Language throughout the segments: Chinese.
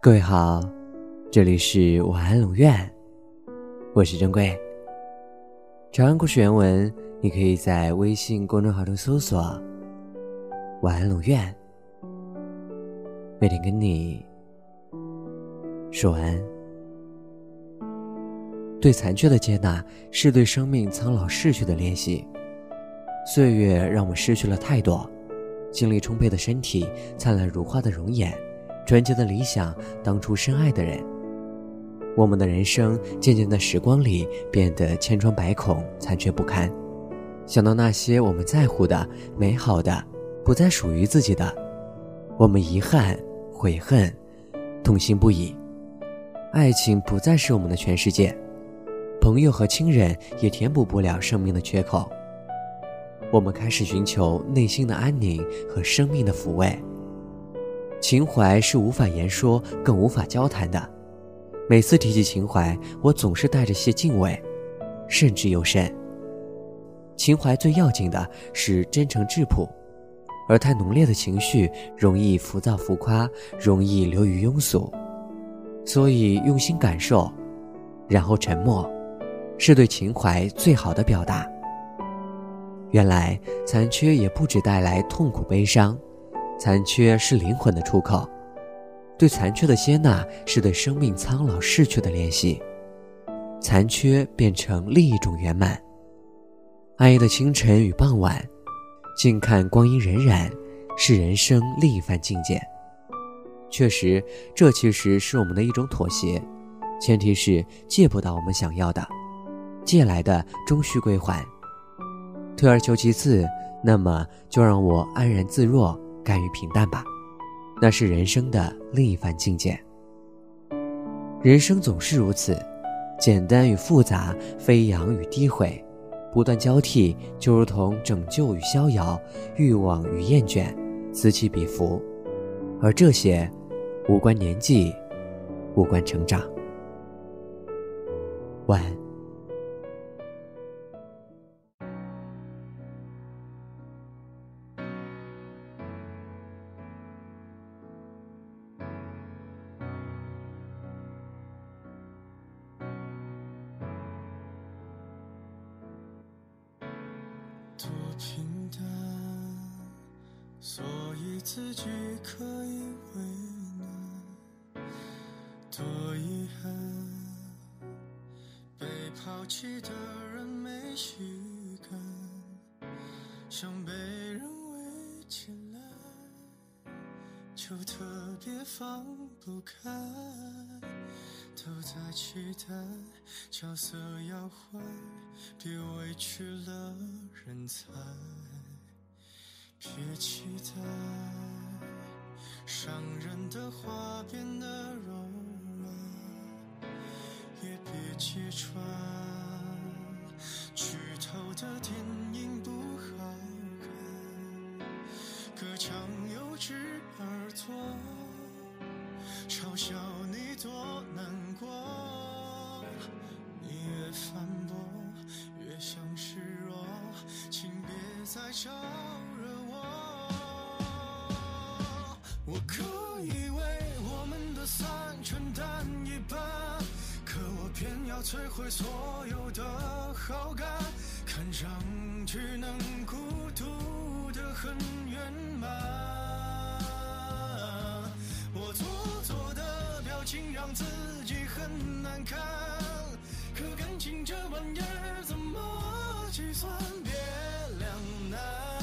各位好，这里是晚安龙院，我是珍贵。长安故事原文，你可以在微信公众号中搜索“晚安龙院”，每天跟你说晚安。对残缺的接纳，是对生命苍老逝去的练习。岁月让我们失去了太多，精力充沛的身体，灿烂如花的容颜。纯洁的理想，当初深爱的人。我们的人生渐渐在时光里变得千疮百孔、残缺不堪。想到那些我们在乎的、美好的，不再属于自己的，我们遗憾、悔恨、痛心不已。爱情不再是我们的全世界，朋友和亲人也填补不了生命的缺口。我们开始寻求内心的安宁和生命的抚慰。情怀是无法言说，更无法交谈的。每次提起情怀，我总是带着些敬畏，甚至又慎。情怀最要紧的是真诚质朴，而太浓烈的情绪容易浮躁浮夸，容易流于庸俗。所以用心感受，然后沉默，是对情怀最好的表达。原来残缺也不止带来痛苦悲伤。残缺是灵魂的出口，对残缺的接纳是对生命苍老逝去的练习，残缺变成另一种圆满。安逸的清晨与傍晚，静看光阴荏苒，是人生另一番境界。确实，这其实是我们的一种妥协，前提是借不到我们想要的，借来的终须归还。退而求其次，那么就让我安然自若。甘于平淡吧，那是人生的另一番境界。人生总是如此，简单与复杂，飞扬与低毁，不断交替，就如同拯救与逍遥，欲望与厌倦，此起彼伏。而这些，无关年纪，无关成长。晚安。自己可以为难；多遗憾，被抛弃的人没习惯，想被人围起来，就特别放不开。都在期待角色要换，别委屈了人才。别期待伤人的话变得柔软，也别揭穿剧透的电影不好看。隔墙有只耳朵。嘲笑你多难过，你越反驳越像示弱，请别再找我可以为我们的散承担一半，可我偏要摧毁所有的好感，看上去能孤独的很圆满。我做作的表情让自己很难堪，可感情这玩意儿怎么计算？别两难。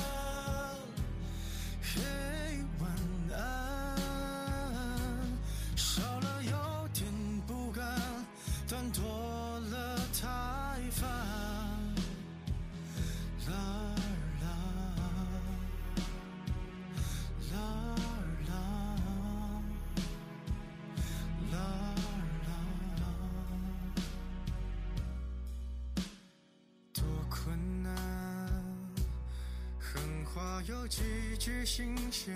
话有几句新鲜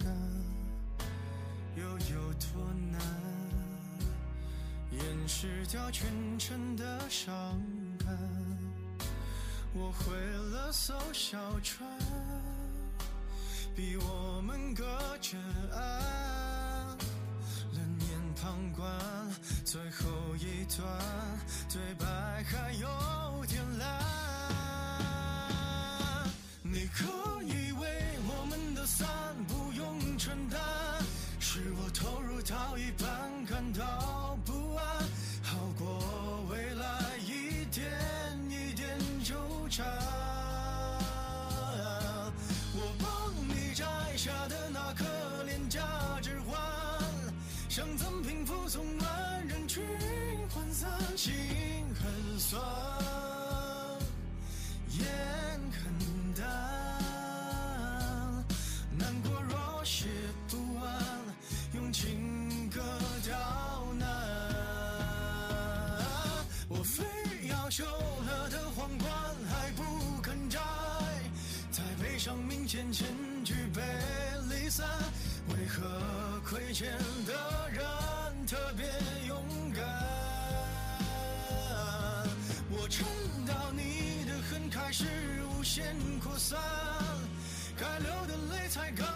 的，又有多难掩饰掉全城的伤感？我毁了艘小船，逼我们隔着岸，冷眼旁观最后一段对白还有点。酸，眼很淡，难过若写不完，用情歌刁难。我非要修了的皇冠还不肯摘，在悲伤面前千句被离散，为何亏欠的人特别扩散，该流的泪才刚